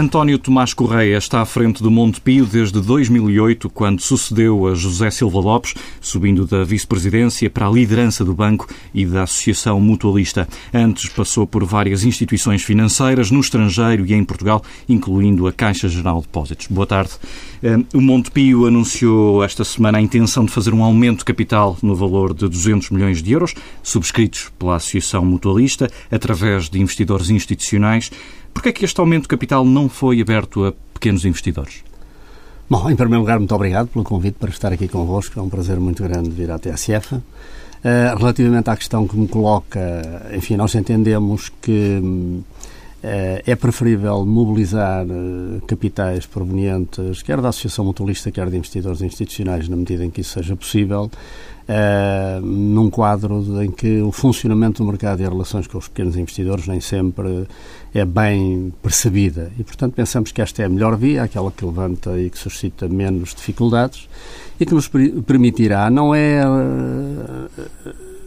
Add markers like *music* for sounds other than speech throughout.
António Tomás Correia está à frente do Monte Pio desde 2008, quando sucedeu a José Silva Lopes, subindo da vice-presidência para a liderança do banco e da Associação Mutualista. Antes passou por várias instituições financeiras no estrangeiro e em Portugal, incluindo a Caixa Geral de Depósitos. Boa tarde. Eh, o Monte Pio anunciou esta semana a intenção de fazer um aumento de capital no valor de 200 milhões de euros, subscritos pela Associação Mutualista, através de investidores institucionais. Por que é que este aumento de capital não foi aberto a pequenos investidores? Bom, em primeiro lugar, muito obrigado pelo convite para estar aqui convosco. É um prazer muito grande vir à TSF. Uh, relativamente à questão que me coloca, enfim, nós entendemos que uh, é preferível mobilizar uh, capitais provenientes quer da Associação Mutualista, quer de investidores institucionais, na medida em que isso seja possível, Uh, num quadro em que o funcionamento do mercado e as relações com os pequenos investidores nem sempre é bem percebida. E, portanto, pensamos que esta é a melhor via, aquela que levanta e que suscita menos dificuldades e que nos permitirá, não é.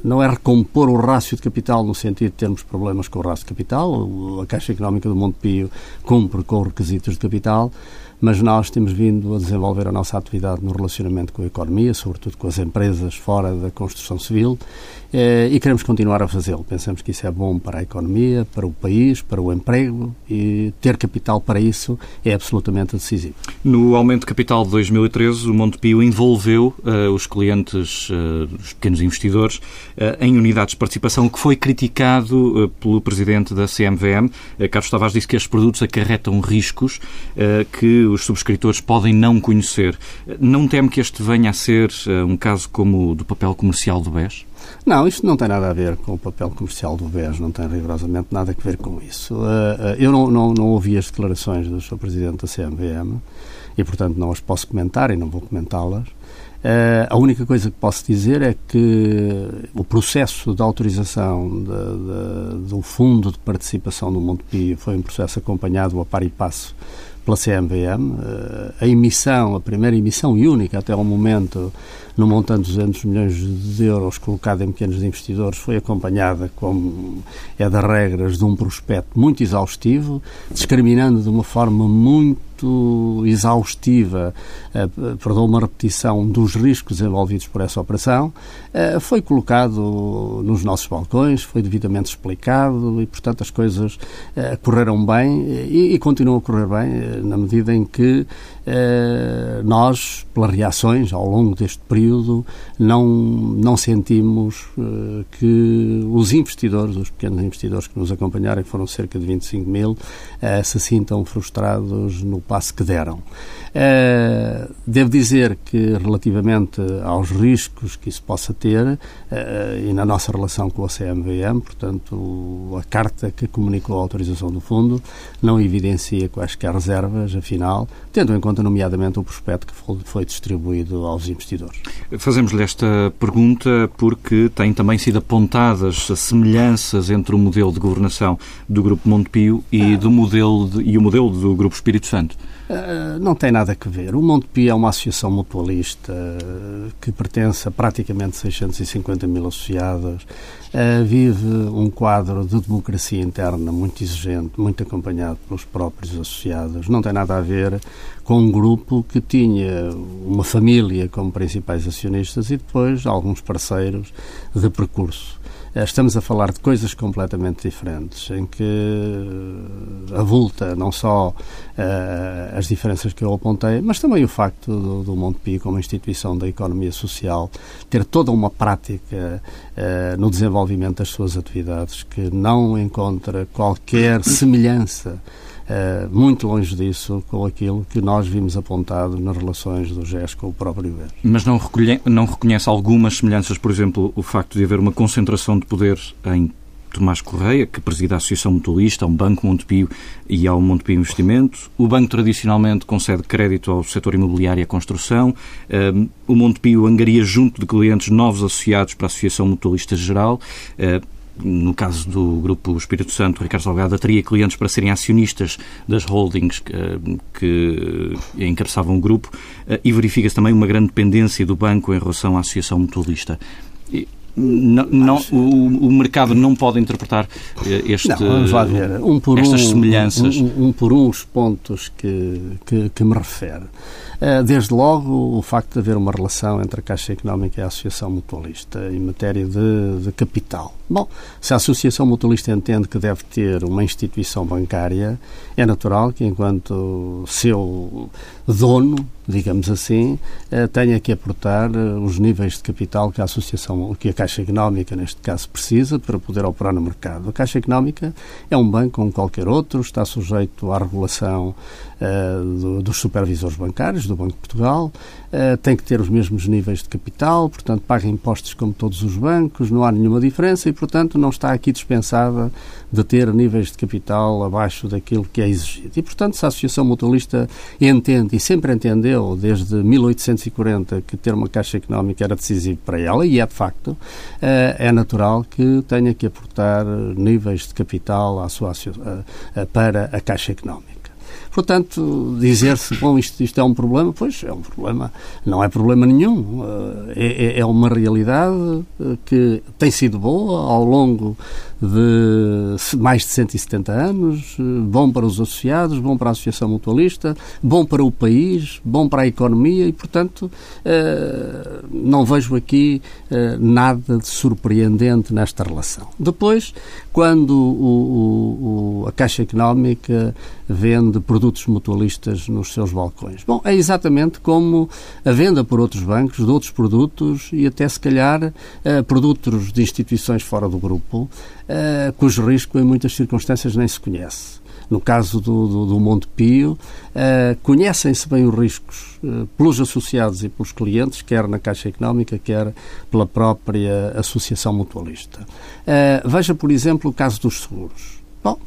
Não é recompor o rácio de capital no sentido de termos problemas com o rácio de capital. A Caixa Económica do Montepio cumpre com os requisitos de capital, mas nós temos vindo a desenvolver a nossa atividade no relacionamento com a economia, sobretudo com as empresas fora da construção civil, e queremos continuar a fazê-lo. Pensamos que isso é bom para a economia, para o país, para o emprego, e ter capital para isso é absolutamente decisivo. No aumento de capital de 2013, o Montepio envolveu uh, os clientes, uh, os pequenos investidores, uh, em unidades de participação, o que foi criticado pelo presidente da CMVM. Carlos Tavares disse que estes produtos acarretam riscos que os subscritores podem não conhecer. Não teme que este venha a ser um caso como o do papel comercial do BES? Não, isto não tem nada a ver com o papel comercial do BES, não tem rigorosamente nada a ver com isso. Uh, uh, eu não, não, não, ouvi as declarações do Sr. Presidente da CMVM e, portanto, não as posso comentar e não vou comentá-las. Uh, a única coisa que posso dizer é que o processo de autorização de, de, do Fundo de Participação do Montepio foi um processo acompanhado a par e passo pela CMVM. A emissão, a primeira emissão e única até ao momento, no montante de 200 milhões de euros colocada em pequenos investidores, foi acompanhada, como é das regras, de um prospecto muito exaustivo, discriminando de uma forma muito exaustiva, uh, perdão, uma repetição dos riscos envolvidos por essa operação, uh, foi colocado nos nossos balcões, foi devidamente explicado e, portanto, as coisas uh, correram bem e, e, continuam a correr bem na medida em que nós, pelas reações ao longo deste período, não, não sentimos que os investidores, os pequenos investidores que nos acompanharam, foram cerca de 25 mil, se sintam frustrados no passo que deram. Uh, devo dizer que, relativamente aos riscos que isso possa ter, uh, e na nossa relação com a CMVM, portanto, a carta que comunicou a autorização do fundo não evidencia quaisquer reservas, afinal, tendo em conta, nomeadamente, o prospecto que foi distribuído aos investidores. Fazemos-lhe esta pergunta porque têm também sido apontadas semelhanças entre o modelo de governação do Grupo Montepio e, do modelo de, e o modelo do Grupo Espírito Santo. Uh, não tem nada a ver. O Montepio é uma associação mutualista que pertence a praticamente 650 mil associados, uh, vive um quadro de democracia interna muito exigente, muito acompanhado pelos próprios associados. Não tem nada a ver com um grupo que tinha uma família como principais acionistas e depois alguns parceiros de percurso. Eh, estamos a falar de coisas completamente diferentes, em que avulta não só uh, as diferenças que eu apontei, mas também o facto do, do Montepio, como instituição da economia social, ter toda uma prática uh, no desenvolvimento das suas atividades que não encontra qualquer semelhança uh, muito longe disso com aquilo que nós vimos apontado nas relações do GES com o próprio BES. Mas não, recolhe, não reconhece algumas semelhanças, por exemplo, o facto de haver uma concentração de poder em Tomás Correia, que preside a Associação Mutualista, ao Banco Montepio e ao Montepio Investimento. O banco tradicionalmente concede crédito ao setor imobiliário e à construção. Um, o Montepio angaria junto de clientes novos associados para a Associação Mutualista Geral. Uh, no caso do Grupo Espírito Santo, Ricardo Salgado teria clientes para serem acionistas das holdings que, que encabeçavam o grupo e verifica-se também uma grande dependência do banco em relação à Associação Mutualista. Não, não, o, o, mercado não pode interpretar eh, este, não, vamos lá ver. Um por estas um, semelhanças. Um, um, por um os pontos que, que, que me refere. Eh, desde logo, o facto de haver uma relação entre a Caixa Económica e a Associação Mutualista em matéria de, de capital. Bom, se a Associação Mutualista entende que deve ter uma instituição bancária, é natural que, enquanto seu dono, digamos assim, eh, tenha que aportar eh, os níveis de capital que a Associação, que a Caixa Económica, neste caso, precisa para poder operar no mercado. A Caixa Económica é um banco como qualquer outro, está sujeito à regulação uh, dos supervisores bancários, do Banco de Portugal, uh, tem que ter os mesmos níveis de capital, portanto, paga impostos como todos os bancos, não há nenhuma diferença e, portanto, não está aqui dispensada de ter níveis de capital abaixo daquilo que é exigido. E, portanto, se a Associação Mutualista entende e sempre entendeu, desde 1840, que ter uma Caixa Económica era decisivo para ela, e é de facto, eh, é natural que tenha que aportar níveis de capital à sua, para a Caixa Económica. Portanto, dizer-se, bom, isto, isto é um problema, pois é um problema, não é problema nenhum. Eh, é, é uma realidade eh, que tem sido boa ao longo de mais de 170 anos, eh, bom para os associados, bom para a Associação Mutualista, bom para o país, bom para a economia e, portanto, não vejo aqui nada de surpreendente nesta relação. Depois, quando o, o, a Caixa Económica vende produtos mutualistas nos seus balcões. Bom, é exatamente como a venda por outros bancos de outros produtos e até se calhar uh, produtos de instituições fora do grupo, uh, cujo risco em muitas circunstâncias nem se conhece. No caso do, do, do Montepio, uh, conhecem-se bem os riscos uh, pelos associados e pelos clientes, quer na Caixa Económica, quer pela própria Associação Mutualista. Veja, por exemplo, o caso dos seguros. Bom,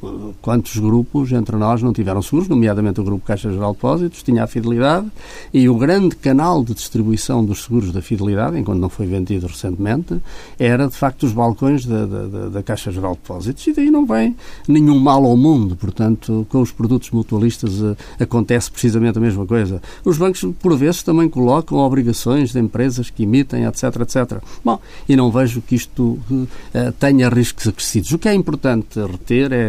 quantos grupos entre nós não tiveram seguros, nomeadamente o Grupo Caixa Geral de Depósitos, tinha a Fidelidade e o grande canal de distribuição dos seguros da Fidelidade, enquanto não foi vendido recentemente, era de facto os balcões da, da, da Caixa Geral de Depósitos e daí não vem nenhum mal ao mundo. Portanto, com os produtos mutualistas uh, acontece precisamente a mesma coisa. Os bancos, por vezes, também colocam obrigações de empresas que emitem, etc, etc. Bom, e não vejo que isto uh, tenha riscos acrescidos. O que é importante reter é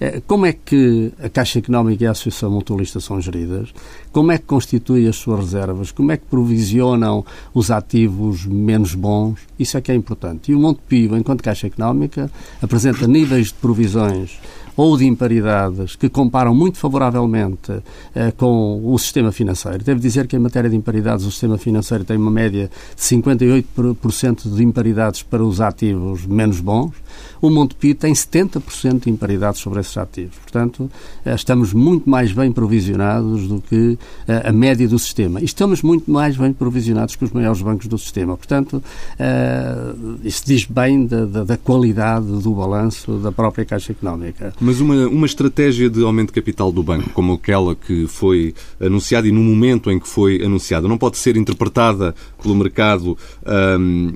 é, como é que a Caixa Económica e a Associação Mutualista são geridas, como é que constituem as suas reservas, como é que provisionam os ativos menos bons, isso é que é importante. E o Montepio, enquanto Caixa Económica, apresenta níveis de provisões ou de imparidades que comparam muito favoravelmente eh, com o sistema financeiro. Devo dizer que em matéria de imparidades o sistema financeiro tem uma média de 58% de imparidades para os ativos menos bons. O Montepio tem 70% de imparidades sobre esses ativos. Portanto, eh, estamos muito mais bem provisionados do que eh, a média do sistema. Estamos muito mais bem provisionados que os maiores bancos do sistema. Portanto, eh, isso diz bem da, da, da qualidade do balanço da própria Caixa Económica. Mas uma, uma estratégia de aumento de capital do banco, como aquela que foi anunciada e no momento em que foi anunciada, não pode ser interpretada pelo mercado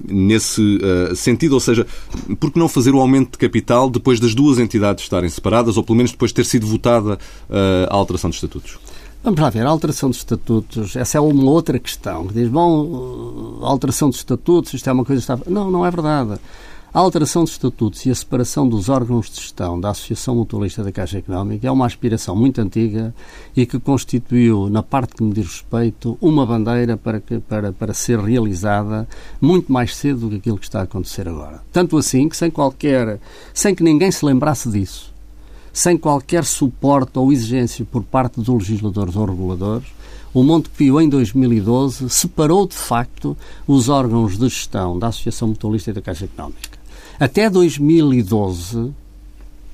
nesse uh, sentido? Ou seja, por que não fazer o aumento de capital depois das duas entidades estarem separadas ou pelo menos depois de ter sido votada uh, a alteração de estatutos? Vamos lá ver, a alteração de estatutos, essa é uma outra questão, que diz, bom, a alteração de estatutos, isto é uma coisa... Não, não é verdade. A alteração de estatutos e a separação dos órgãos de gestão da Associação Mutualista da Caixa Económica é uma aspiração muito antiga e que constituiu, na parte que me diz respeito, uma bandeira para, que, para, para ser realizada muito mais cedo do que aquilo que está a acontecer agora. Tanto assim que sem qualquer, sem que ninguém se lembrasse disso, sem qualquer suporte ou exigência por parte dos legisladores ou reguladores, o Montepio, em 2012, separou de facto os órgãos de gestão da Associação Mutualista e da Caixa Económica. Até 2012,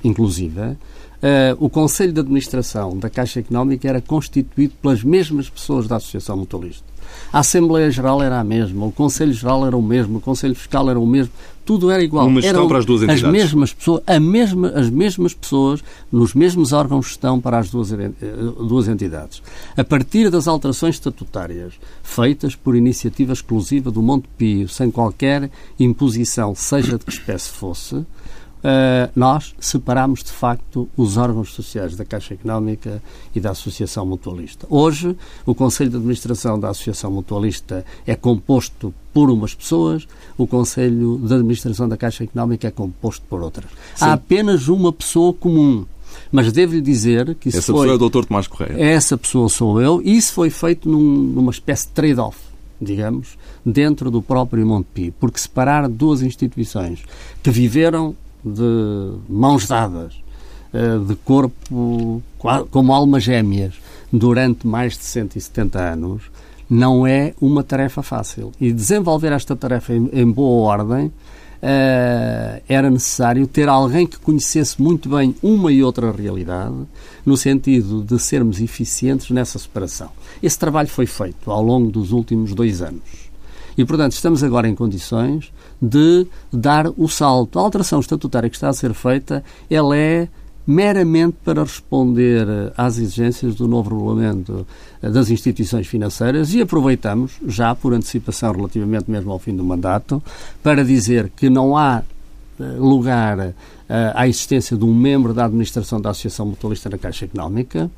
inclusive, Uh, o Conselho de Administração da Caixa Económica era constituído pelas mesmas pessoas da Associação Mutualista. A Assembleia Geral era a mesma, o Conselho Geral era o mesmo, o Conselho Fiscal era o mesmo, tudo era igual. Uma gestão Eram para as duas entidades. As mesmas pessoas, a mesma, as mesmas pessoas, nos mesmos órgãos de gestão para as duas, eh, duas entidades. A partir das alterações estatutárias feitas por iniciativa exclusiva do Monte Pio, sem qualquer imposição, seja de que espécie fosse, Uh, nós separamos de facto os órgãos sociais da Caixa Económica e da Associação Mutualista. Hoje, o Conselho de Administração da Associação Mutualista é composto por umas pessoas, o Conselho de Administração da Caixa Económica é composto por outras. Sim. Há apenas uma pessoa comum. Mas devo-lhe dizer que isso Essa foi... pessoa é o Dr. Tomás Correia. Essa pessoa sou eu e isso foi feito num, numa espécie de trade-off, digamos, dentro do próprio Montepio, porque separar duas instituições que viveram de mãos dadas, eh, de corpo como almas gêmeas, durante mais de 170 anos, não é uma tarefa fácil. E desenvolver esta tarefa em, boa ordem Uh, era necessário ter alguém que conhecesse muito bem uma e outra realidade, no sentido de sermos eficientes nessa separação. Esse trabalho foi feito ao longo dos últimos dois anos. E, portanto, estamos agora em condições de dar o salto. A alteração estatutária que está a ser feita, ela é meramente para responder às exigências do novo regulamento das instituições financeiras e aproveitamos, já por antecipação relativamente mesmo ao fim do mandato, para dizer que não há eh, lugar eh, à existência de um membro da administração da Associação Mutualista na Caixa Económica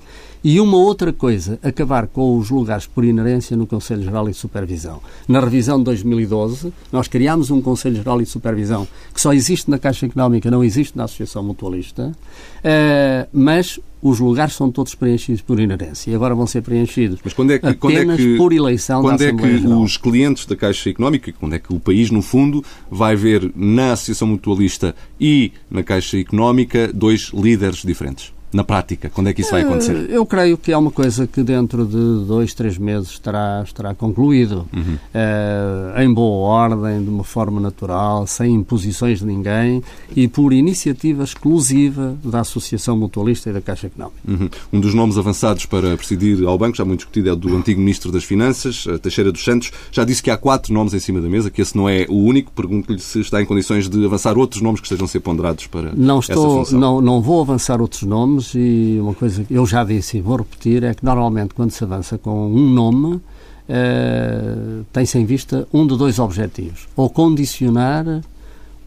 e uma outra coisa, acabar com os lugares por inerência no Conselho Geral e Supervisão. Na revisão de 2012, nós criámos um Conselho Geral e Supervisão que só existe na Caixa Económica, não existe na Associação Mutualista, uh, mas os lugares são todos preenchidos por inerência e agora vão ser preenchidos Mas quando é que, apenas quando é que, por eleição quando da Assembleia é que Geral. os clientes da Caixa Económica, quando é que o país, no fundo, vai ver na Associação Mutualista e na Caixa Económica dois líderes diferentes? Na prática? Quando é que isso vai acontecer? Eh, eu creio que é uma coisa que dentro de dois, três meses estará, estará concluído. Uhum. Uh, em boa ordem, de uma forma natural, sem imposições de ninguém e por iniciativa exclusiva da Associação Mutualista e da Caixa Económica. Uhum. Um dos nomes avançados para presidir ao banco, já muito discutido, é o do antigo Ministro das Finanças, eh, Teixeira dos Santos. Já disse que há quatro nomes em cima da mesa, que esse não é o único. Pergunto-lhe se está em condições de avançar outros nomes que estejam a ser ponderados para não estou, essa função. Não, não vou avançar outros nomes e uma coisa que eu já disse e vou repetir é que normalmente quando se avança com um nome uh, tem-se em vista um de dois objetivos, ou condicionar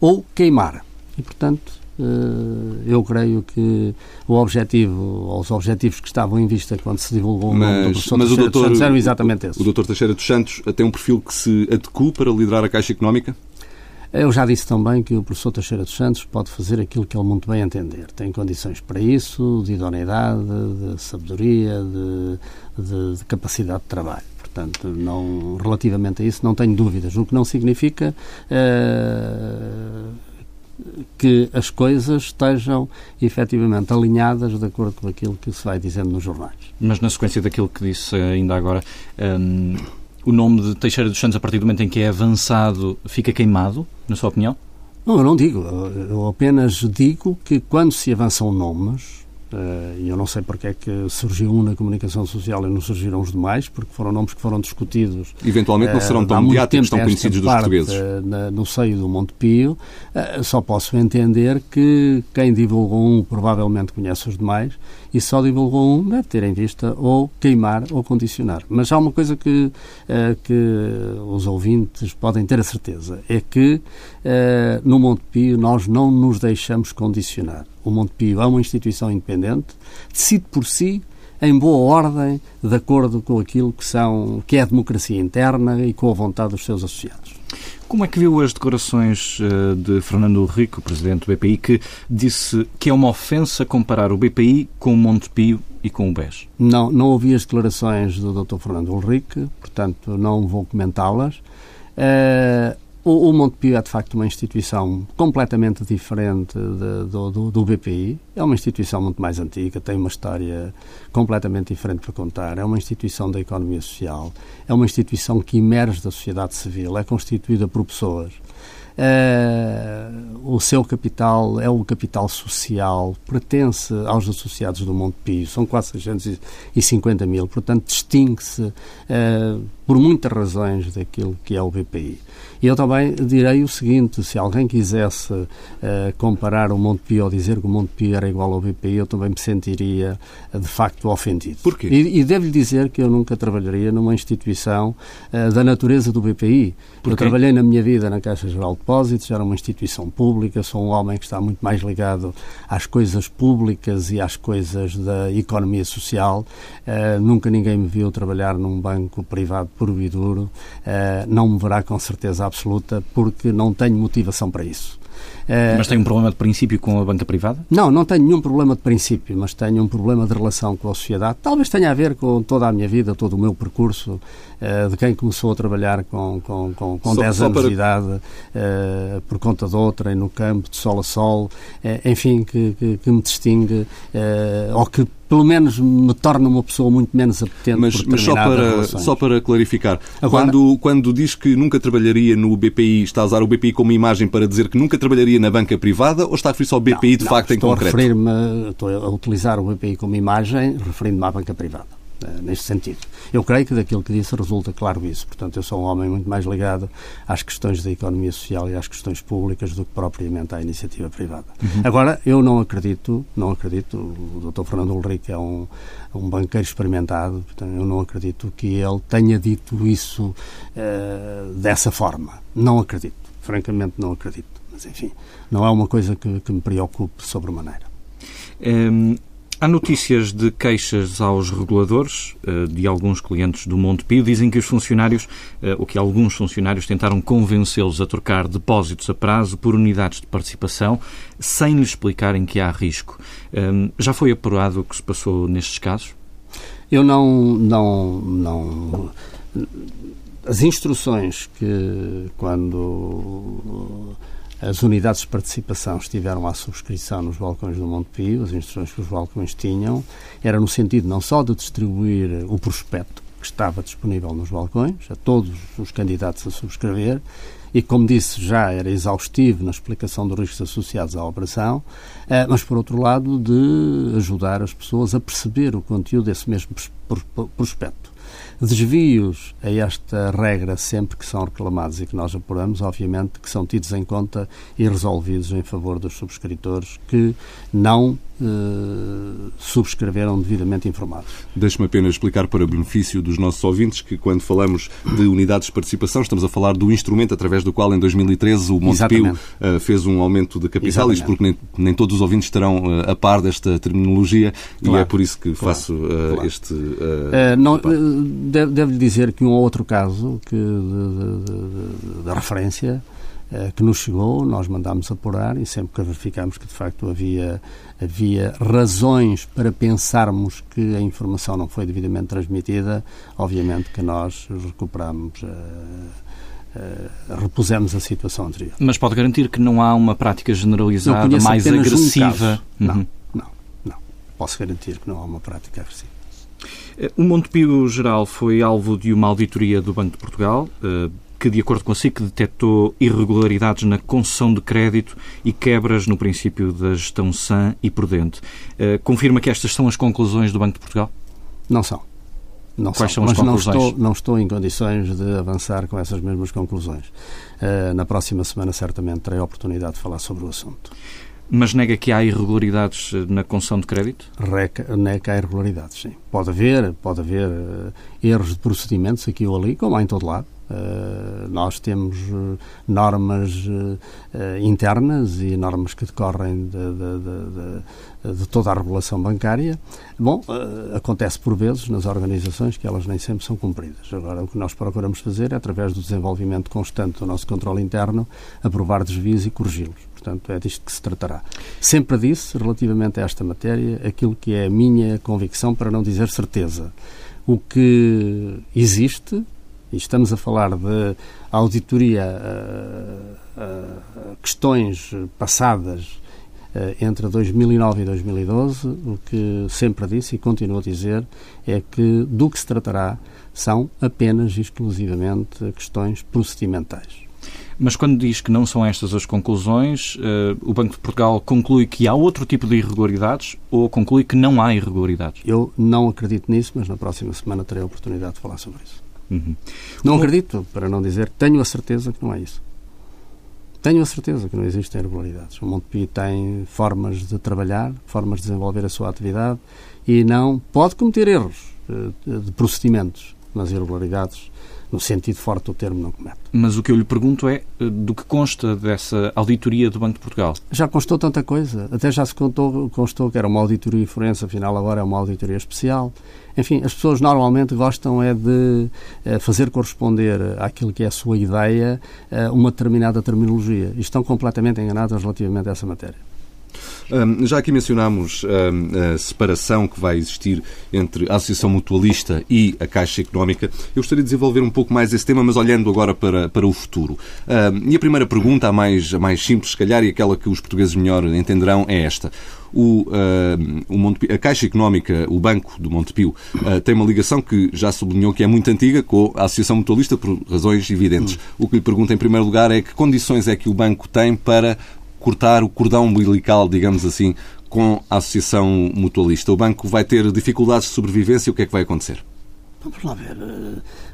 ou queimar. E, portanto, uh, eu creio que o objetivo, ou os objetivos que estavam em vista quando se divulgou o nome do professor mas Teixeira o doutor, dos Santos eram exatamente esses. O doutor Teixeira dos Santos tem um perfil que se adequa para liderar a Caixa Económica? Eu já disse também que o professor Teixeira dos Santos pode fazer aquilo que ele muito bem entender. Tem condições para isso, de idoneidade, de sabedoria, de, de, de capacidade de trabalho. Portanto, não, relativamente a isso, não tenho dúvidas. O que não significa uh, que as coisas estejam efetivamente alinhadas de acordo com aquilo que se vai dizendo nos jornais. Mas na sequência daquilo que disse ainda agora, um, o nome de Teixeira dos Santos, a partir do momento em que é avançado, fica queimado, na sua opinião? Não, eu não digo. Eu apenas digo que quando se avançam nomes, e eu não sei porque é que surgiu um na comunicação social e não surgiram os demais, porque foram nomes que foram discutidos. Eventualmente não serão eh, tão mediáticos, tão conhecidos dos portugueses. Eh, no seio do Monte Pio, só posso entender que quem divulgou um provavelmente conhece os demais e só divulgou um, deve ter em vista ou queimar ou condicionar. Mas há uma coisa que, que os ouvintes podem ter a certeza, é que no Montepio nós não nos deixamos condicionar. O Montepio é uma instituição independente, decide por si, em boa ordem, de acordo com aquilo que, são, que é a democracia interna e com a vontade dos seus associados. Como é que viu as declarações eh, de Fernando Rico, presidente do BPI, que disse que é uma ofensa comparar o BPI com o Montepio e com o BES? Não, não ouvi as declarações do Dr. Fernando Henrique, portanto não vou comentá-las. Uh, o, o Montepio é, de facto, uma instituição completamente diferente de, do, do, do, BPI. É uma instituição muito mais antiga, tem uma história completamente diferente para contar. É uma instituição da economia social. É uma instituição que emerge da sociedade civil. É constituída por pessoas Uh, o seu capital é o capital social, pertence aos associados do Montepio, são quase 650 mil, portanto distingue-se uh, por muitas razões daquilo que é o BPI. E eu também direi o seguinte: se alguém quisesse uh, comparar o Montepio ou dizer que o Montepio era igual ao BPI, eu também me sentiria uh, de facto ofendido. Porquê? E, e devo-lhe dizer que eu nunca trabalharia numa instituição uh, da natureza do BPI. Porquê? Eu trabalhei na minha vida na Caixa Geral de Depósitos, era uma instituição pública, sou um homem que está muito mais ligado às coisas públicas e às coisas da economia social. nunca ninguém me viu trabalhar num banco privado puro e duro. não me verá com certeza absoluta porque não tenho motivação para isso. Mas tem um problema de princípio com a banca privada? Não, não tenho nenhum problema de princípio, mas tenho um problema de relação com a sociedade. Talvez tenha a ver com toda a minha vida, todo o meu percurso, eh, de quem começou a trabalhar com, com, com, com só, 10 anos para... de idade, eh, por conta de outra, no campo, de sol a sol, eh, enfim, que, que, que me distingue, ou que pelo menos me torna uma pessoa muito menos apetente mas, mas só para só para clarificar Agora, quando quando diz que nunca trabalharia no BPI está a usar o BPI como imagem para dizer que nunca trabalharia na banca privada ou está a referir-se ao BPI não, de não, facto em concreto? A estou a utilizar o BPI como imagem referindo-me à banca privada. Eh, neste sentido. Eu creio que daquilo que disse resulta claro isso. Portanto, eu sou um homem muito mais ligado às questões da economia social e às questões públicas do que propriamente à iniciativa privada. Uhum. Agora, eu não acredito, não acredito, o Dr. Fernando Ulrich é um, um banqueiro experimentado, portanto, eu não acredito que ele tenha dito isso uh, dessa forma. Não acredito. Francamente, não acredito. Mas, enfim, não é uma coisa que, que me preocupe sobremaneira. Um, Há notícias de queixas aos reguladores eh, de alguns clientes do Monte Pio. Dizem que os funcionários, eh, ou que alguns funcionários tentaram convencê-los a trocar depósitos a prazo por unidades de participação, sem lhes explicarem que há risco. Ehm, já foi apurado o que se passou nestes casos? Eu não, não, não. As instruções que quando as unidades de participação estiveram à subscrição nos balcões do Monte Pio, as instruções que os balcões tinham, era no sentido não só de distribuir o prospecto que estava disponível nos balcões, a todos os candidatos a subscrever, e, como disse, já era exaustivo na explicação dos riscos associados à operação, eh, mas, por outro lado, de ajudar as pessoas a perceber o conteúdo desse mesmo prospecto. Desvios a esta regra, sempre que são reclamados e que nós apuramos, obviamente que são tidos em conta e resolvidos em favor dos subscritores que não eh, subscreveram devidamente informados. Deixe-me apenas explicar para benefício dos nossos ouvintes que quando falamos de unidades de participação estamos a falar do instrumento através do qual em 2013 o Montepio uh, fez um aumento de capital, Exatamente. isto porque nem, nem, todos os ouvintes estarão uh, a par desta terminologia claro. e é por isso que claro. faço claro. este... não, Devo-lhe dizer que um ou outro caso que, de, de, de, de referência eh, que nos chegou, nós mandámos apurar e sempre que verificámos que de facto havia, havia razões para pensarmos que a informação não foi devidamente transmitida, obviamente que nós recuperamos. Uh, uh, repusemos a situação anterior. Mas pode garantir que não há uma prática generalizada mais agressiva? Um uhum. Não, não, não. Posso garantir que não há uma prática agressiva. O Montepio Geral foi alvo de uma auditoria do Banco de Portugal que, de acordo com a SIC, detectou irregularidades na concessão de crédito e quebras no princípio da gestão sã e prudente. Uh, confirma que estas são as conclusões do Banco de Portugal? Não são. Não Quais são, são as mas conclusões? Não estou, não estou em condições de avançar com essas mesmas conclusões. Uh, na próxima semana, certamente, terei a oportunidade de falar sobre o assunto. Mas nega que há irregularidades eh, na concessão de crédito? Reca, nega que há irregularidades, sim. Pode haver, pode haver uh, erros de procedimentos aqui ou ali, como há em todo lado. Uh, nós temos uh, normas internas e normas que decorrem de, de, de, de, toda a regulação bancária. Bom, acontece por vezes nas organizações que elas nem sempre são cumpridas. Agora, o que nós procuramos fazer é, através do desenvolvimento constante do nosso controle interno, aprovar desvios e corrigi-los. Portanto, é disto que se tratará. Sempre disse, relativamente a esta matéria, aquilo que é a minha convicção, para não dizer certeza. O que existe e estamos a falar de auditoria a, a questões passadas entre 2009 e 2012, o que sempre disse e continuo a dizer é que do que se tratará são apenas e exclusivamente questões procedimentais. Mas quando diz que não são estas as conclusões, uh, o Banco de Portugal conclui que há outro tipo de irregularidades ou conclui que não há irregularidades? Eu não acredito nisso, mas na próxima semana terei a oportunidade de falar sobre isso. Uhum. Não acredito, para não dizer, tenho a certeza que não é isso. Tenho a certeza que não existem irregularidades. O Montepio tem formas de trabalhar, formas de desenvolver a sua atividade e não pode cometer erros eh, de procedimentos, mas irregularidades no sentido forte do termo, não comete. Mas o que eu lhe pergunto é eh, do que consta dessa auditoria do Banco de Portugal? Já constou tanta coisa. Até já se contou, constou que era uma auditoria forense, afinal agora é uma auditoria especial. Enfim, as pessoas normalmente gostam é de eh, fazer corresponder àquilo que é a sua ideia uma determinada terminologia. E estão completamente enganadas relativamente a essa matéria. Já aqui mencionámos a separação que vai existir entre a Associação Mutualista e a Caixa Económica. Eu gostaria de desenvolver um pouco mais esse tema, mas olhando agora para, para o futuro. E a primeira pergunta, a mais, a mais simples, se calhar, e aquela que os portugueses melhor entenderão, é esta. O, uh, o Montepio, a Caixa Económica, o Banco do Montepio, uh, tem uma ligação que já sublinhou que é muito antiga com a Associação Mutualista por razões evidentes. Hum. O que lhe pergunto em primeiro lugar é que condições é que o banco tem para cortar o cordão umbilical, digamos assim, com a Associação Mutualista? O banco vai ter dificuldades de sobrevivência? O que é que vai acontecer? Vamos lá ver.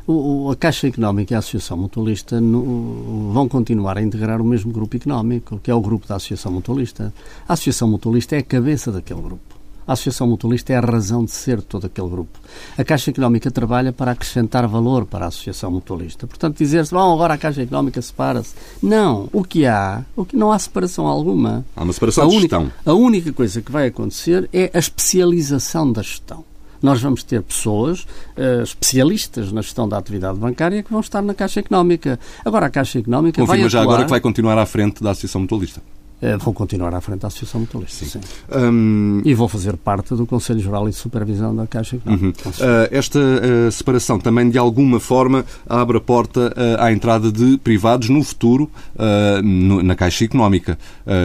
O, a Caixa Económica e a Associação Mutualista vão continuar a integrar o mesmo grupo económico, que é o grupo da Associação Mutualista. A Associação Mutualista é a cabeça daquele grupo. A Associação Mutualista é a razão de ser de todo aquele grupo. A Caixa Económica trabalha para acrescentar valor para a Associação Mutualista. Portanto, dizer-se, bom, agora a Caixa Económica separa-se. Não. O que há, o que não há separação alguma. Há uma separação a de única, gestão. A única coisa que vai acontecer é a especialização da gestão nós vamos ter pessoas uh, especialistas na gestão da atividade bancária que vão estar na Caixa Económica. Agora, a Caixa Económica Confirma vai atuar... já agora que vai continuar à frente da Associação Mutualista. Eh, vou continuar à frente da Associação Mutualista. Sim. sim. Um... E vou fazer parte do Conselho Geral e de Supervisão da Caixa Económica. Uhum. Uh, esta uh, separação também, de alguma forma, abre a porta uh, à entrada de privados no futuro no, na Caixa Económica.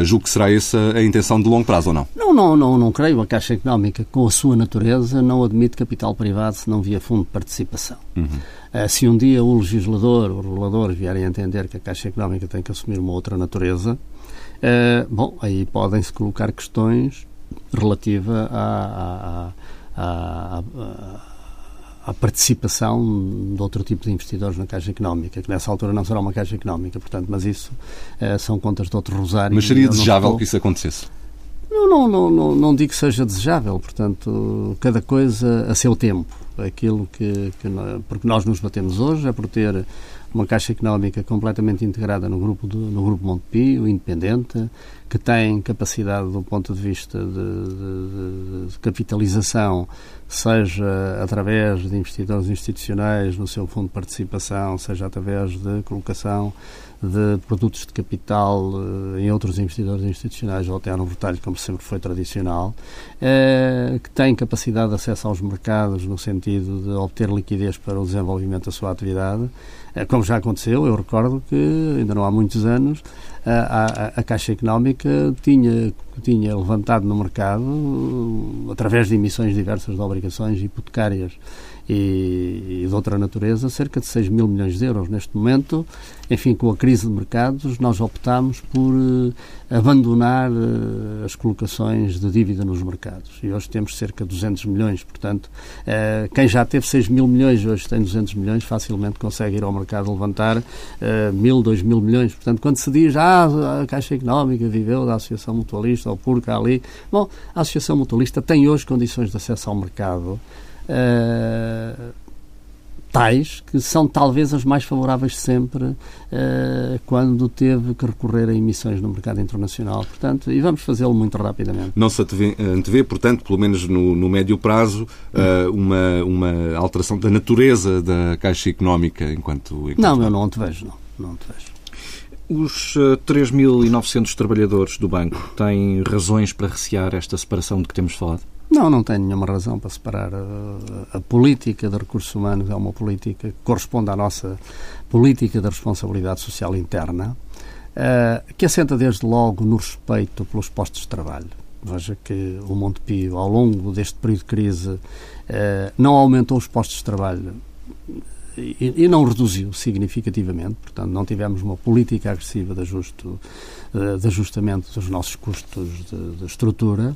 julgo que será essa a intenção de longo prazo, ou não? Não, não, não, não creio. A Caixa Económica, com a sua natureza, não admite capital privado se não via fundo de participação. Uhum. se um dia o legislador, o regulador, vierem a entender que a Caixa Económica tem que assumir uma outra natureza, Uh, bom, aí podem-se colocar questões relativas à, à, à, à, participação de outro tipo de investidores na Caixa Económica, que nessa altura não será uma Caixa Económica, portanto, mas isso uh, são contas de outro rosário. Mas seria desejável que isso acontecesse? Não, não, não, não, não digo que seja desejável, portanto, cada coisa a seu tempo. Aquilo que, que porque nós nos batemos hoje é por ter uma Caixa Económica completamente integrada no grupo, do, no grupo Montepio, independente, que tem capacidade do ponto de vista de, de, de, capitalização, seja através de investidores institucionais no seu fundo de participação, seja através de colocação de produtos de capital eh, em outros investidores institucionais ou até no retalho, como sempre foi tradicional, eh, que tem capacidade de acesso aos mercados no sentido de obter liquidez para o desenvolvimento da sua atividade, como já aconteceu, eu recordo que ainda não há muitos anos a, a, a Caixa Económica tinha, tinha levantado no mercado, através de emissões diversas de obrigações hipotecárias e, e de outra natureza, cerca de 6 mil milhões de euros. Neste momento, enfim, com a crise de mercados, nós optámos por uh, abandonar uh, as colocações de dívida nos mercados. E hoje temos cerca de 200 milhões. Portanto, uh, quem já teve 6 mil milhões, hoje tem 200 milhões, facilmente consegue ir ao mercado levantar mil, dois mil milhões. Portanto, quando se diz, ah, a Caixa Económica viveu da Associação Mutualista, ou por cá ali, bom, a Associação Mutualista tem hoje condições de acesso ao mercado uh, tais que são talvez as mais favoráveis sempre uh, quando teve que recorrer a emissões no mercado internacional. Portanto, e vamos fazê-lo muito rapidamente. Não se antevê, portanto, pelo menos no, no médio prazo, uh, uma, uma alteração da natureza da Caixa Económica enquanto... enquanto não, eu não antevejo, não. não antevejo. Os 3.900 trabalhadores do banco têm razões para recear esta separação de que temos falado? Não, não tenho nenhuma razão para separar. A, a, política de recursos humanos é uma política que corresponde à nossa política de responsabilidade social interna, uh, que assenta desde logo no respeito pelos postos de trabalho. Veja que o Montepio, ao longo deste período de crise, uh, não aumentou os postos de trabalho e, e, não reduziu significativamente, portanto, não tivemos uma política agressiva de, ajuste, de ajustamento dos nossos custos de, de estrutura,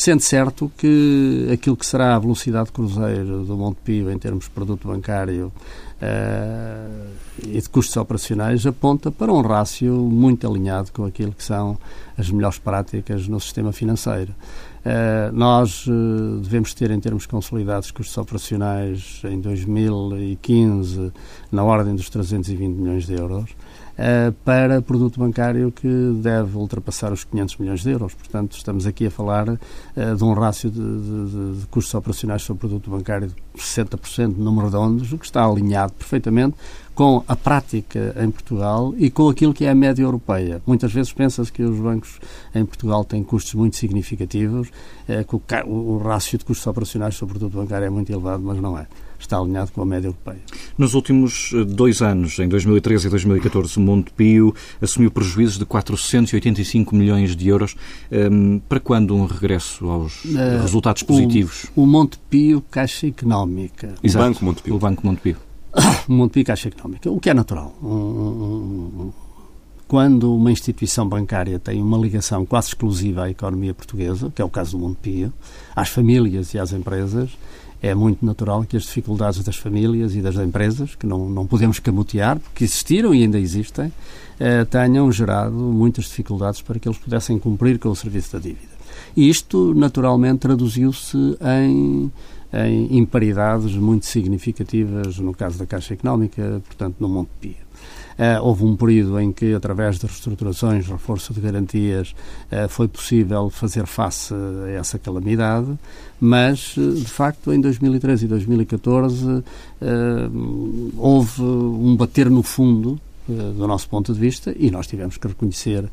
Sendo certo que aquilo que será a velocidade de cruzeiro do Montepio em termos de produto bancário uh, e de custos operacionais aponta para um rácio muito alinhado com aquilo que são as melhores práticas no sistema financeiro. Uh, nós uh, devemos ter, em termos consolidados, custos operacionais em 2015 na ordem dos 320 milhões de euros. Uh, para produto bancário que deve ultrapassar os 500 milhões de euros. Portanto, estamos aqui a falar uh, de um rácio de, de, de, custos operacionais sobre produto bancário de 60% de número o que está alinhado perfeitamente com a prática em Portugal e com aquilo que é a média europeia. Muitas vezes pensa-se que os bancos em Portugal têm custos muito significativos, uh, que o, o rácio de custos operacionais sobre produto bancário é muito elevado, mas não é está alinhado com a média europeia. Nos últimos eh, dois anos, em 2013 e 2014, o Montepio assumiu prejuízos de 485 milhões de euros. Um, ehm, para quando um regresso aos uh, resultados positivos? O, o Montepio Caixa Económica. Exato, o Banco Montepio. *coughs* O Banco Montepio. o Montepio Caixa Económica, o que é natural. Quando uma instituição bancária tem uma ligação quase exclusiva à economia portuguesa, que é o caso do Montepio, às famílias e às empresas, é muito natural que as dificuldades das famílias e das empresas, que não, não podemos camutear, porque existiram e ainda existem, eh, tenham gerado muitas dificuldades para que eles pudessem cumprir com o serviço da dívida. E isto, naturalmente, traduziu-se em, em imparidades muito significativas no caso da Caixa Económica, portanto, no Monte Pio. Uh, houve um período em que, através de reestruturações, reforço de garantias, uh, foi possível fazer face a essa calamidade, mas, uh, de facto, em 2013 e 2014 houve um bater no fundo, do nosso ponto de vista, e nós tivemos que reconhecer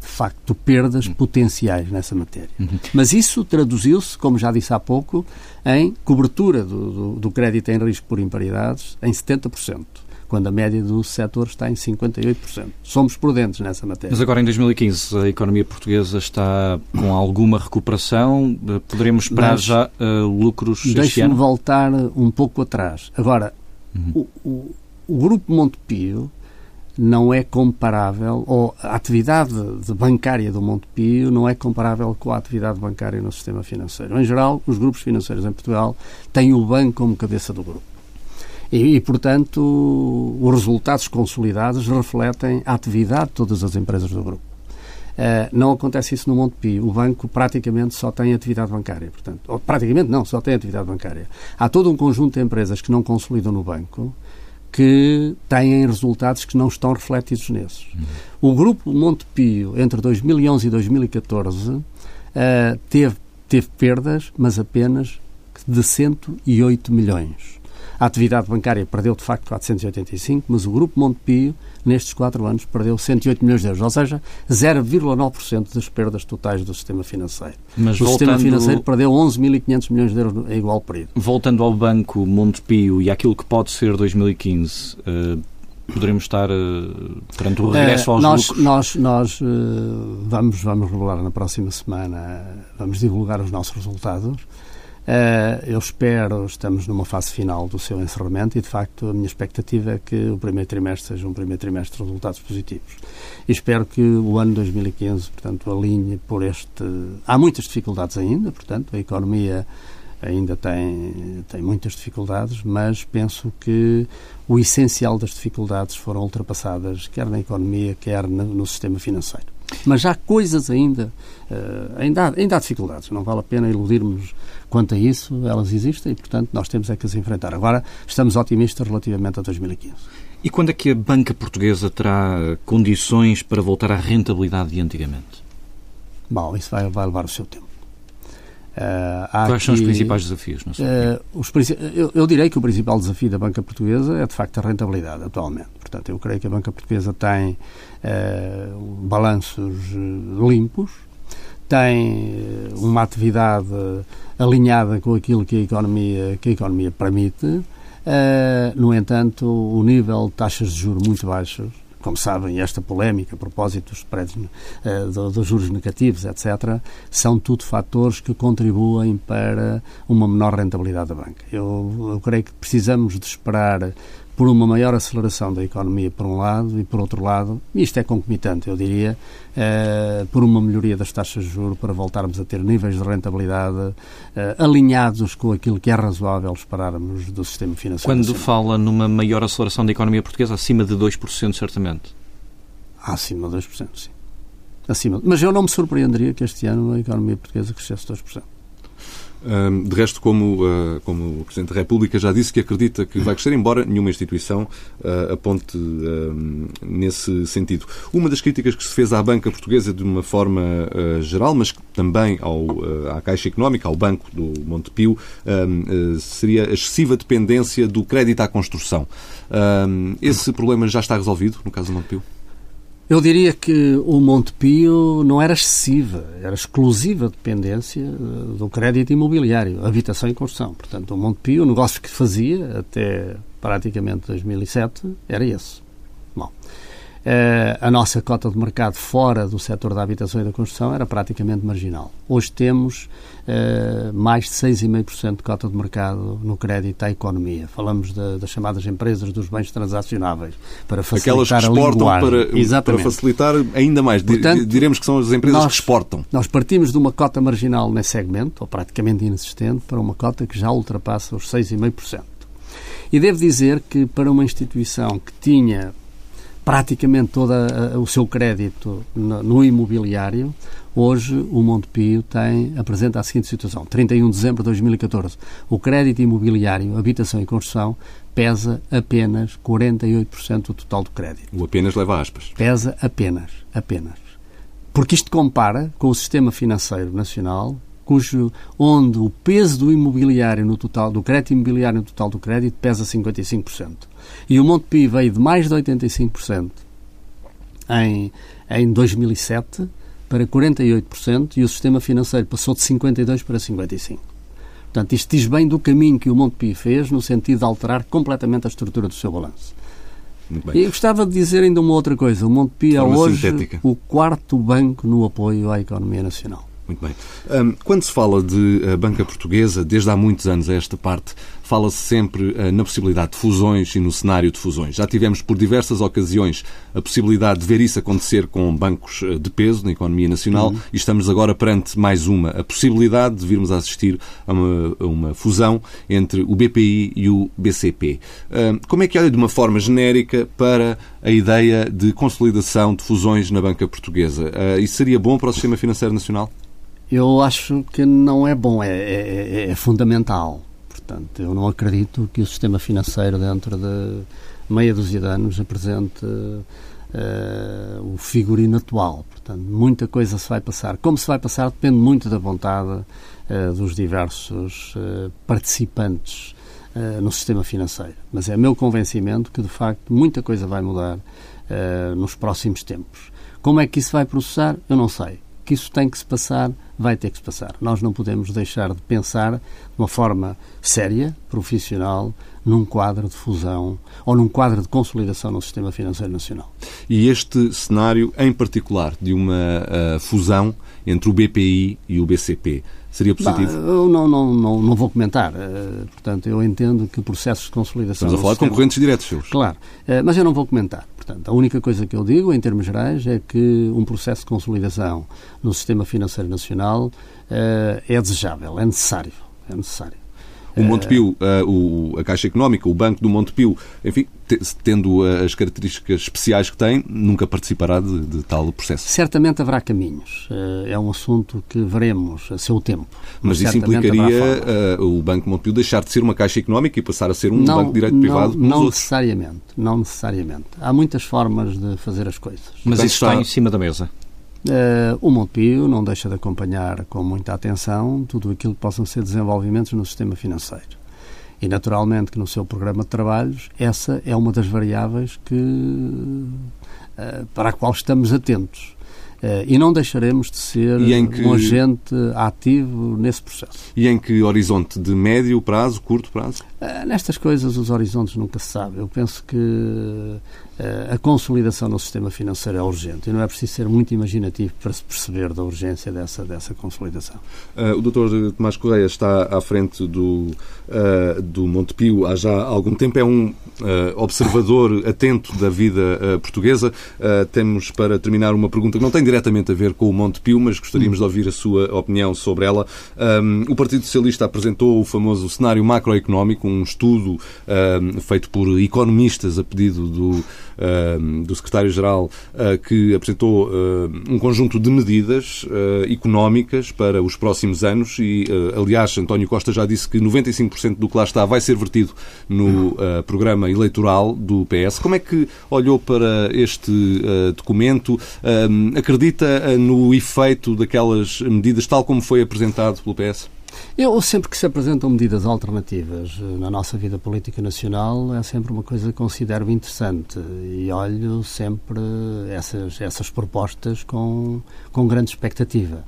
de facto, perdas uhum. potenciais nessa matéria. Uhum. Mas isso traduziu-se, como já disse há pouco, em cobertura do, do, do crédito em risco por imparidades em 70% quando a média do setor está em 58%. Somos prudentes nessa matéria. Mas agora, em 2015, a economia portuguesa está com alguma recuperação? Poderemos esperar Mas, já uh, lucros Deixe-me voltar um pouco atrás. Agora, uhum. o, o, o Grupo Montepio não é comparável, ou a atividade de bancária do Montepio não é comparável com a atividade bancária no sistema financeiro. Em geral, os grupos financeiros em Portugal têm o banco como cabeça do grupo. E, e, portanto, os resultados consolidados refletem a atividade de todas as empresas do grupo. Uh, não acontece isso no Montepio. O banco praticamente só tem atividade bancária. Portanto, praticamente não, só tem atividade bancária. Há todo um conjunto de empresas que não consolidam no banco que têm resultados que não estão refletidos nesses. Uhum. O grupo Montepio, entre 2011 e 2014, uh, teve, teve perdas, mas apenas de 108 milhões. A atividade bancária perdeu, de facto, 485, mas o Grupo Montepio, nestes quatro anos, perdeu 108 milhões de euros, ou seja, 0,9% das perdas totais do sistema financeiro. Mas o voltando... sistema financeiro perdeu 11.500 milhões de euros em igual período. Voltando ao Banco Montepio e àquilo que pode ser 2015, uh poderemos estar uh, perante o regresso aos nós, lucros? Nós, nós uh, vamos, vamos revelar na próxima semana, vamos divulgar os nossos resultados. Uh, eu espero, estamos numa fase final do seu encerramento e, de facto, a minha expectativa é que o primeiro trimestre seja um primeiro trimestre de resultados positivos. E espero que o ano 2015, portanto, alinhe por este... Há muitas dificuldades ainda, portanto, a economia ainda tem, tem muitas dificuldades, mas penso que o essencial das dificuldades foram ultrapassadas, quer na economia, quer no sistema financeiro. Mas há coisas ainda, uh, ainda, há, ainda há dificuldades, não vale a pena iludirmos quanto a isso, elas existem e, portanto, nós temos é que as enfrentar. Agora, estamos otimistas relativamente a 2015. E quando é que a banca portuguesa terá condições para voltar à rentabilidade de antigamente? Bom, isso vai, vai levar o seu tempo. Uh, Quais aqui, são os principais desafios? Uh, os, eu, eu, direi que o principal desafio da banca portuguesa é, de facto, a rentabilidade atualmente. Portanto, eu creio que a banca portuguesa tem uh, balanços limpos, tem uma atividade alinhada com aquilo que a economia, que a economia permite. no entanto, o nível de taxas de juros muito baixas como sabem, esta polémica a propósito dos spreads, uh, dos juros negativos, etc., são tudo fatores que contribuem para uma menor rentabilidade da banca. Eu, eu creio que precisamos de esperar por uma maior aceleração da economia, por um lado, e por outro lado, isto é concomitante, eu diria, eh, por uma melhoria das taxas de juros para voltarmos a ter níveis de rentabilidade eh, alinhados com aquilo que é razoável esperarmos do sistema financeiro. Quando nacional. fala numa maior aceleração da economia portuguesa, acima de 2%, certamente. Acima de 2%, sim. Acima. Mas eu não me surpreenderia que este ano a economia portuguesa crescesse 2%. De resto, como, uh, como o Presidente da República já disse que acredita que vai crescer, embora nenhuma instituição uh, aponte nesse sentido. Uma das críticas que se fez à banca portuguesa de uma forma uh, geral, mas também ao, à Caixa Económica, ao Banco do Montepio, seria a excessiva dependência do crédito à construção. Esse problema já está resolvido no caso do Montepio? Eu diria que o Montepio não era excessiva, era exclusiva dependência eh, do crédito imobiliário, habitação e construção. Portanto, o Montepio, o negócio que fazia até praticamente 2007, era esse. Eh, a nossa cota de mercado fora do setor da habitação e da construção era praticamente marginal. Hoje temos eh, mais de 6,5% de cota de mercado no crédito à economia. Falamos de- das chamadas empresas dos bens transacionáveis, para Aquelas facilitar que a exportam linguagem. para, para facilitar ainda mais. Portanto, diremos que são as empresas nós- que exportam. Nós partimos de uma cota marginal nesse segmento, ou praticamente inexistente, para uma cota que já ultrapassa os 6,5%. E devo dizer que para uma instituição que tinha praticamente todo o seu crédito no, no imobiliário, hoje o Montepio tem, apresenta a seguinte situação. 31 de dezembro de 2014, o crédito imobiliário, habitação e construção, pesa apenas 48% do total do crédito O apenas leva aspas. pesa apenas, apenas. Porque isto compara com o sistema financeiro nacional, cujo, onde o peso do imobiliário no total, do crédito imobiliário no total do crédito pesa 55%. E o Montepio veio de mais de 85% em, em 2007 para 48% e o sistema financeiro passou de 52% para 55%. Portanto, isto diz bem do caminho que o Montepio fez no sentido de alterar completamente a estrutura do seu balanço. Muito bem. E gostava de dizer ainda uma outra coisa. O Montepio é Forma hoje sintética. o quarto banco no apoio à economia nacional. Muito bem. Quando se fala de uh, banca portuguesa, desde há muitos anos a esta parte, fala-se sempre uh, na possibilidade de fusões e no cenário de fusões. Já tivemos por diversas ocasiões a possibilidade de ver isso acontecer com bancos uh, de peso na economia nacional Uhum. e estamos agora perante mais uma, a possibilidade de virmos a assistir a uma, a uma fusão entre o BPI e o BCP. Como é que olha de uma forma genérica para a ideia de consolidação de fusões na banca portuguesa? Uh, isso seria bom para o sistema financeiro nacional? Eu acho que não é bom, é, é- é fundamental. Portanto, eu não acredito que o sistema financeiro, dentro de meia dúzia de anos, apresente eh, o figurino atual. Portanto, muita coisa se vai passar. Como se vai passar depende muito da vontade eh, dos diversos eh, participantes no sistema financeiro. Mas é meu convencimento que, de facto, muita coisa vai mudar nos próximos tempos. Como é que isso vai processar? Eu não sei. Que isso tem que se passar, vai ter que se passar. Nós não podemos deixar de pensar de uma forma séria, profissional, num quadro de fusão ou num quadro de consolidação no sistema financeiro nacional. E este cenário, em particular, de uma ah, fusão entre o BPI e o BCP, seria positivo? eu não, não, não, não vou comentar. Eh, portanto, eu entendo que processos de consolidação. Estamos a falar de concorrentes diretos seus. Claro, Eh, mas eu não vou comentar. Portanto, a única coisa que eu digo, em termos gerais, é que um processo de consolidação no sistema financeiro nacional eh, é desejável, é necessário. É necessário. O Montepio, o- a Caixa Económica, o Banco do Montepio, enfim, te- tendo ah, as características especiais que tem, nunca participará de, de tal processo. Certamente haverá caminhos. Eh, É um assunto que veremos a seu tempo. Mas isso certamente haverá implicaria o Banco Montepio deixar de ser uma Caixa Económica e passar a ser um banco de direito privado não os outros. necessariamente, não necessariamente. Há muitas formas de fazer as coisas. Mas isso está- em cima da mesa. Eh, o Montepio não deixa de acompanhar com muita atenção tudo aquilo que possam ser desenvolvimentos no sistema financeiro. E, naturalmente, que no seu programa de trabalhos, essa é uma das variáveis que, eh, para a qual estamos atentos. Eh, e não deixaremos de ser que- um agente ativo nesse processo. E em que horizonte de médio prazo, curto prazo? Uh, nestas coisas, os horizontes nunca se sabe. Eu penso que uh, a consolidação no sistema financeiro é urgente e não é preciso ser muito imaginativo para se perceber da urgência dessa, dessa consolidação. Uh, o Dr. Tomás Correia está à frente do, do Montepio há já algum tempo. É um observador atento da vida portuguesa. temos para terminar uma pergunta que não tem diretamente a ver com o Montepio, mas gostaríamos de ouvir a sua opinião sobre ela. Um, o Partido Socialista apresentou o famoso cenário macroeconómico, um estudo um, feito por economistas a pedido do, um, do secretário-geral, uh, que apresentou uh, um conjunto de medidas uh, económicas para os próximos anos e, aliás, António Costa já disse que 95% do que lá está vai ser vertido no programa eleitoral do PS. Como é que olhou para este documento? acredita no efeito daquelas medidas tal como foi apresentado pelo PS? Eu, sempre que se apresentam medidas alternativas eh, na nossa vida política nacional, é sempre uma coisa que considero interessante e olho sempre essas, essas propostas com, com grande expectativa.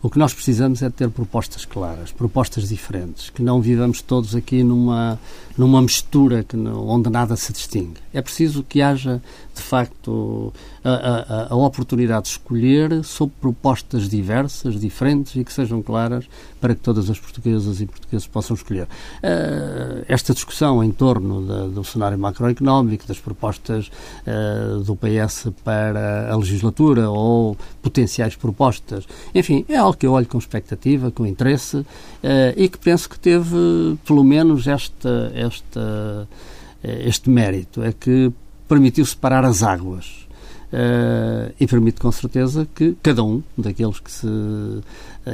O que nós precisamos é ter propostas claras, propostas diferentes, que não vivamos todos aqui numa, numa mistura que, onde nada se distingue. É preciso que haja, de facto, a, a, a oportunidade de escolher sob propostas diversas, diferentes e que sejam claras para que todas as portuguesas e portugueses possam escolher. Uh, esta discussão em torno da, do cenário macroeconómico, das propostas uh, do PS para a legislatura ou potenciais propostas, enfim, é algo que eu olho com expectativa, com interesse uh, e que penso que teve, pelo menos, esta, esta, este mérito, é que permitiu separar as águas. Uh, e permite com certeza que cada um daqueles que se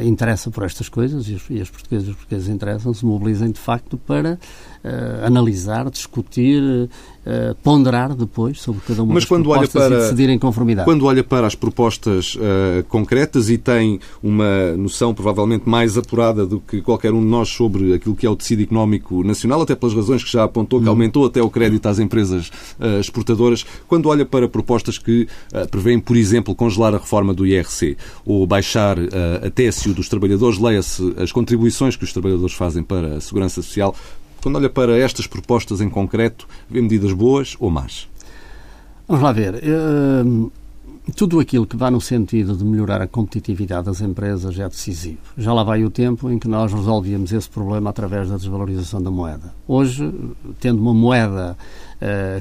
interessa por estas coisas e os, e os portugueses e os portugueses interessam se mobilizem de facto para uh, analisar, discutir, uh, ponderar depois sobre cada uma Mas das quando propostas olha para, e decidir em conformidade. Quando olha para as propostas uh, concretas e tem uma noção provavelmente mais apurada do que qualquer um de nós sobre aquilo que é o tecido económico nacional, até pelas razões que já apontou, que hum. aumentou até o crédito às empresas exportadoras, quando olha para propostas que prevêem, por exemplo, congelar a reforma do IRC ou baixar a TSU dos trabalhadores, leia-se as contribuições que os trabalhadores fazem para a segurança social, quando olha para estas propostas em concreto, vê medidas boas ou más? Vamos lá ver. Uh, tudo aquilo que vá no sentido de melhorar a competitividade das empresas é decisivo. Já lá vai o tempo em que nós resolvíamos esse problema através da desvalorização da moeda. Hoje, tendo uma moeda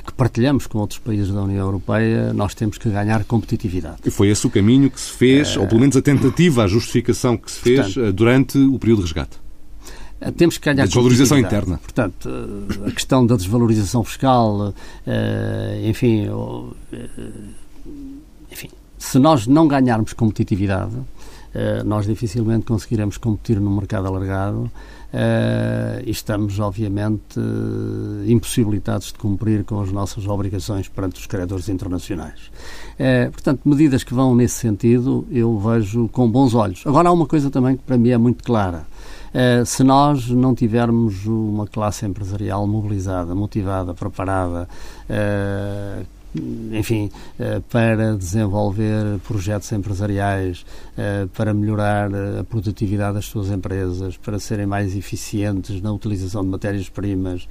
que partilhamos com outros países da União Europeia, nós temos que ganhar competitividade. E foi esse o caminho que se fez, uh, ou pelo menos a tentativa, a justificação que se fez portanto, durante o período de resgate. Eh, temos que ganhar desvalorização interna. Portanto, eh, a questão da desvalorização fiscal, eh, enfim, enfim, se nós não ganharmos competitividade, nós dificilmente conseguiremos competir no mercado alargado e estamos, obviamente, impossibilitados de cumprir com as nossas obrigações perante os credores internacionais. Portanto, medidas que vão nesse sentido eu vejo com bons olhos. Agora, há uma coisa também que para mim é muito clara. Uh, se nós não tivermos uma classe empresarial mobilizada, motivada, preparada, uh, enfim, eh, para desenvolver projetos empresariais, eh, para melhorar eh, a produtividade das suas empresas, para serem mais eficientes na utilização de matérias-primas,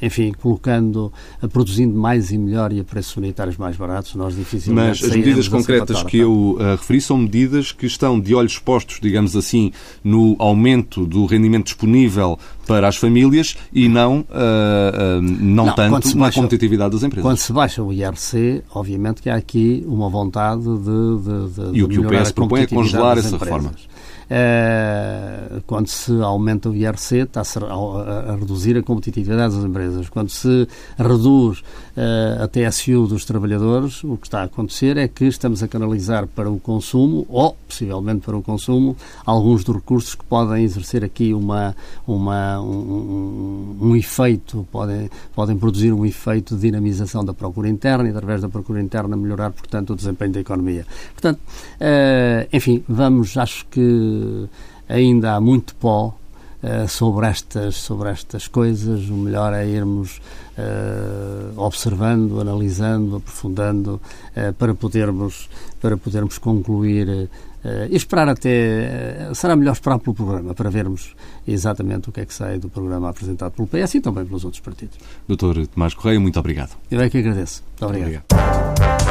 enfim, colocando, produzindo mais e melhor e a preços unitários mais baratos, nós dificilmente Mas as medidas concretas que eu referi são medidas que estão de olhos postos, digamos assim, no aumento do rendimento disponível para as famílias e não, uh, uh, não, não, tanto na competitividade das empresas. Quando se baixa o IRC, obviamente que há aqui uma vontade de, de, de E o que o PS propõe é congelar essa reforma. Uh, quando se aumenta o IRC, está-se a, reduzir a competitividade das empresas. Quando se reduz uh, a TSU dos trabalhadores, o que está a acontecer é que estamos a canalizar para o consumo, ou possivelmente para o consumo, alguns dos recursos que podem exercer aqui uma, uma, um, um, efeito, podem, podem produzir um efeito de dinamização da procura interna e, através da procura interna, melhorar, portanto, o desempenho da economia. Portanto, uh, enfim, vamos, acho que ainda há muito pó uh, sobre, estas, sobre estas coisas. O melhor é irmos uh, observando, analisando, aprofundando para, podermos, para podermos concluir Uh, e esperar até. Uh, será melhor esperar pelo programa para vermos exatamente o que é que sai do programa apresentado pelo PS e também pelos outros partidos. Doutor Tomás Correia, muito obrigado. Eu é que agradeço. Muito obrigado. Muito obrigado.